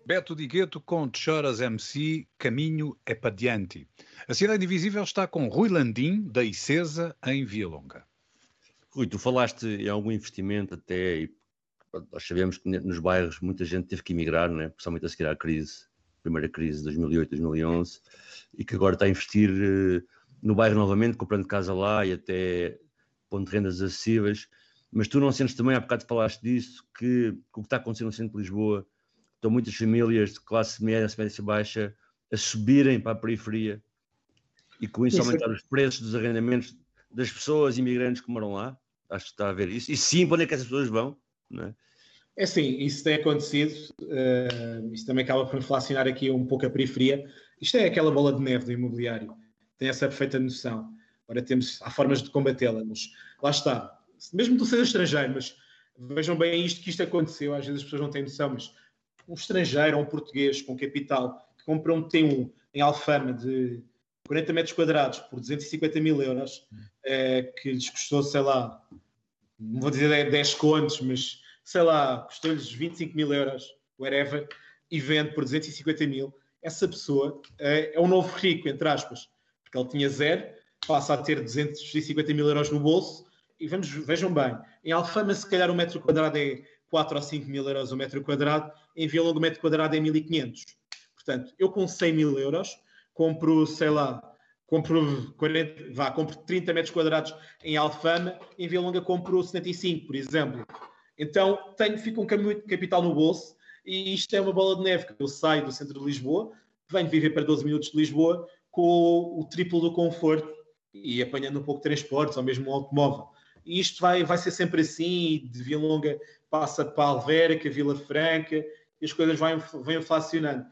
Beto Di Gueto com Choras MC, Caminho é para diante. A Cidade Invisível está com Rui Landim, da Icesa, em Via Longa. Rui, tu falaste em algum investimento até, e nós sabemos que nos bairros muita gente teve que emigrar, né? principalmente a seguir à crise, primeira crise de 2008, 2011, e que agora está a investir eh, no bairro novamente, comprando casa lá e até pondo rendas acessíveis. Mas tu não sentes também, há bocado falaste disso, que, que o que está acontecendo no centro de Lisboa estão muitas famílias de classe média, média baixa a subirem para a periferia e com isso, isso aumentar os preços dos arrendamentos das pessoas imigrantes que moram lá. Acho que está a ver isso. E sim, para onde é que essas pessoas vão? Não é? É sim, isso tem acontecido. Uh, isso também acaba por inflacionar aqui um pouco a periferia. Isto é aquela bola de neve do imobiliário. Tem essa perfeita noção. Agora temos, há formas de combatê-la, mas lá está. Mesmo tu seres estrangeiro, mas vejam bem isto que isto aconteceu. Às vezes as pessoas não têm noção, mas um estrangeiro ou um português com capital que compra um T1 em Alfama de 40 metros quadrados por 250 mil euros, é, que lhes custou, sei lá, não vou dizer 10 contos, mas sei lá, custou-lhes 25 mil euros, whatever, e vende por 250 mil, essa pessoa é, é um novo rico, entre aspas, porque ele tinha zero, passa a ter 250 mil euros no bolso, e vamos, vejam bem, em Alfama se calhar um metro quadrado é 4 ou 5 mil euros o metro quadrado, em Vila Longo o metro quadrado é 1500. Portanto, eu com 100 mil euros compro, sei lá, compro 40, vá, compro 30 metros quadrados em Alfama, em Vila Longa compro 75, por exemplo. Então, tenho, fica um caminho de capital no bolso e isto é uma bola de neve, que eu saio do centro de Lisboa, venho viver para 12 minutos de Lisboa com o triplo do conforto e apanhando um pouco de transportes ou mesmo um automóvel. E isto vai, vai ser sempre assim, de Vila Longa passa para a Alverca, Vila Franca, e as coisas vão, vão inflacionando.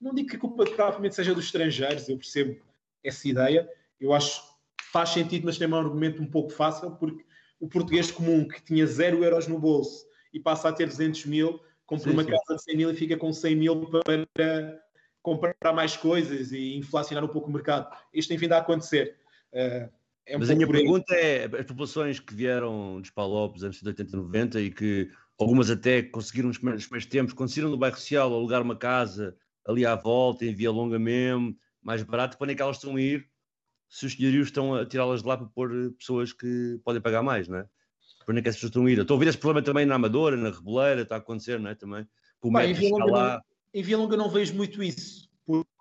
Não digo que a culpa propriamente seja dos estrangeiros, eu percebo essa ideia, eu acho que faz sentido, mas tem um argumento um pouco fácil, porque o português comum que tinha zero euros no bolso e passa a ter 200 mil, compra sim, uma sim. casa de 100 mil e fica com 100 mil para comprar mais coisas e inflacionar um pouco o mercado. Isto tem vindo a acontecer. Uh, é um Mas a minha pergunta é: as populações que vieram dos Palopes antes de 80 90 e que algumas até conseguiram nos primeiros, primeiros tempos, conseguiram no bairro social alugar uma casa ali à volta, em Via Longa mesmo, mais barato, para onde é que elas estão a ir se os senhorios estão a tirá-las de lá para pôr eh, pessoas que podem pagar mais, não é? Para onde é que essas pessoas estão a ir? Eu estou a ouvir esse problema também na Amadora, na Reboleira, está a acontecer, não é? Também. Pá, em, Via Longa lá... não, em Via Longa não vejo muito isso,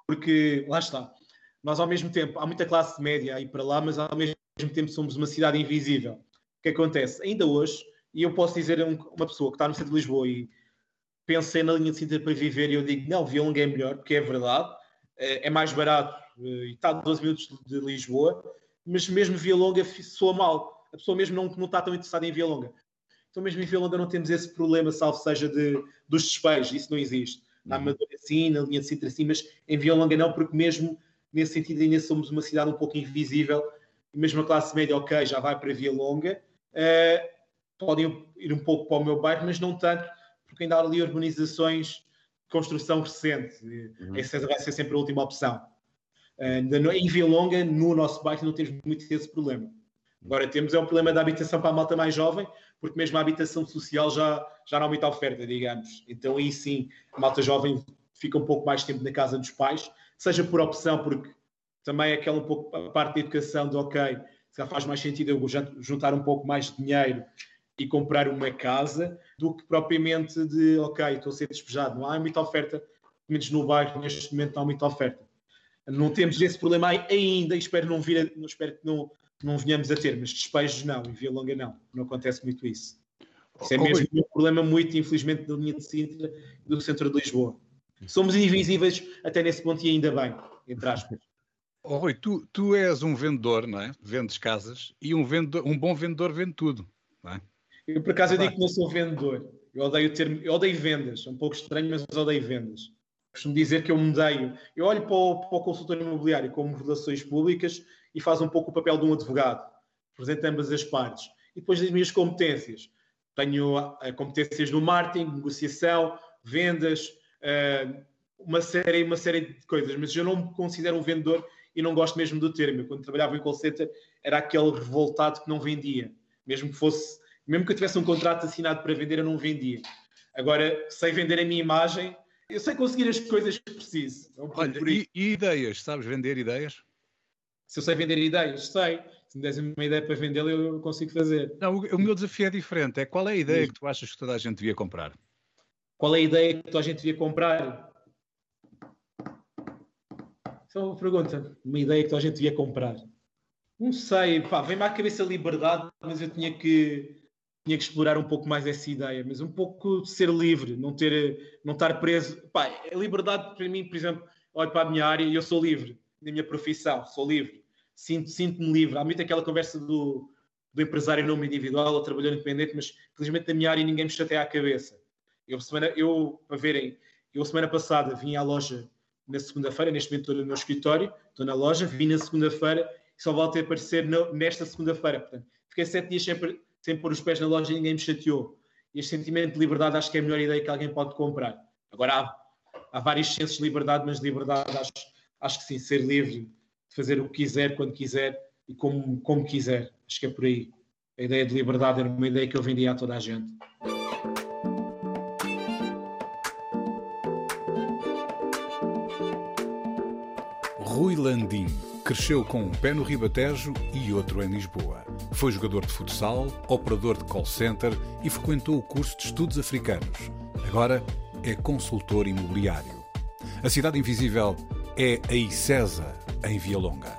porque lá está. Nós, ao mesmo tempo, há muita classe média aí para lá, mas ao mesmo tempo somos uma cidade invisível. O que acontece? Ainda hoje, e eu posso dizer a uma pessoa que está no centro de Lisboa e pensei na linha de Sintra para viver e eu digo, não, Via Longa é melhor, porque é verdade, é, é mais barato eh, e está a 12 minutos de Lisboa, mas mesmo Via Longa soa mal. A pessoa mesmo não, não está tão interessada em Via Longa. Então mesmo em Via Longa não temos esse problema, salvo seja de, dos despejos, isso não existe. Na uhum. Amadora sim, na linha de Sintra sim, mas em Via Longa não, porque mesmo nesse sentido ainda somos uma cidade um pouco invisível, e mesmo a classe média, ok, já vai para Via Longa, uh, podem ir um pouco para o meu bairro, mas não tanto, porque ainda há ali urbanizações de construção recente. Uhum. Essa vai ser sempre a última opção. Uh, em Via Longa, no nosso bairro, não temos muito esse problema. Agora temos é um problema da habitação para a malta mais jovem, porque mesmo a habitação social já, já não há muita oferta, digamos. Então aí sim, a malta jovem fica um pouco mais tempo na casa dos pais, seja por opção, porque também é aquela um pouco a parte da educação de ok, se faz mais sentido eu juntar um pouco mais de dinheiro e comprar uma casa do que propriamente de ok, estou a ser despejado. Não há muita oferta, pelo menos no bairro, neste momento não há muita oferta. Não temos esse problema ainda e espero, não vir a, espero que não, não venhamos a ter, mas despejos não, e Via Longa não. Não acontece muito isso. Isso é mesmo um problema muito, infelizmente, da linha de Sintra e do centro de Lisboa. Somos invisíveis até nesse ponto e ainda bem, entre aspas. Oh, Rui, tu, tu és um vendedor, não é? Vendes casas e um, vendedor, um bom vendedor vende tudo, não é? Eu, por acaso, eu digo que não sou vendedor. Eu odeio, ter, eu odeio vendas. É um pouco estranho, mas odeio vendas. Costumo dizer que eu me deio. Eu olho para o, para o consultor imobiliário como relações públicas e faço um pouco o papel de um advogado. Apresento ambas as partes. E depois das minhas competências. Tenho uh, competências no marketing, negociação, vendas, uh, uma, série, uma série de coisas. Mas eu não me considero um vendedor e não gosto mesmo do termo. Eu, quando trabalhava em call center, era aquele revoltado que não vendia. Mesmo que fosse mesmo que eu tivesse um contrato assinado para vender, eu não vendia. Agora, sei vender a minha imagem, eu sei conseguir as coisas que preciso. Um Olha, e, e, ideias? Sabes vender ideias? Se eu sei vender ideias, sei. Se me des uma ideia para vendê-la, eu consigo fazer. Não, o, o, meu desafio é diferente. É qual é a ideia que tu achas que toda a gente devia comprar? Qual é a ideia que a gente devia comprar? Só é uma pergunta. Uma ideia que a gente devia comprar. Não sei, pá, vem-me à cabeça a liberdade, mas eu tinha que tinha que explorar um pouco mais essa ideia, mas um pouco ser livre, não ter, não estar preso. Pá, a liberdade para mim, por exemplo, olho para a minha área e eu sou livre na minha profissão, sou livre, sinto-me sinto livre. Há muito aquela conversa do, do empresário nome individual ou trabalhador independente, mas felizmente na minha área ninguém me chateia a cabeça. Eu, semana, eu para verem, eu semana passada vim à loja na segunda-feira, neste momento estou no meu escritório, estou na loja, vim na segunda-feira e só volto a aparecer no, nesta segunda-feira. Portanto, fiquei sete dias sempre sem pôr os pés na loja e ninguém me chateou. Este sentimento de liberdade acho que é a melhor ideia que alguém pode comprar. Agora há, há vários sensos de liberdade, mas liberdade acho, acho que sim, ser livre de fazer o que quiser, quando quiser e como, como quiser. Acho que é por aí. A ideia de liberdade era uma ideia que eu vendia a toda a gente. Rui Landim cresceu com um pé no Ribatejo e outro em Lisboa. Foi jogador de futsal, operador de call center e frequentou o curso de estudos africanos. Agora é consultor imobiliário. A Cidade Invisível é a ICESA, em Via Longa.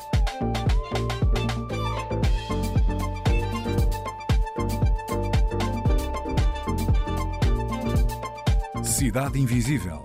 Cidade Invisível,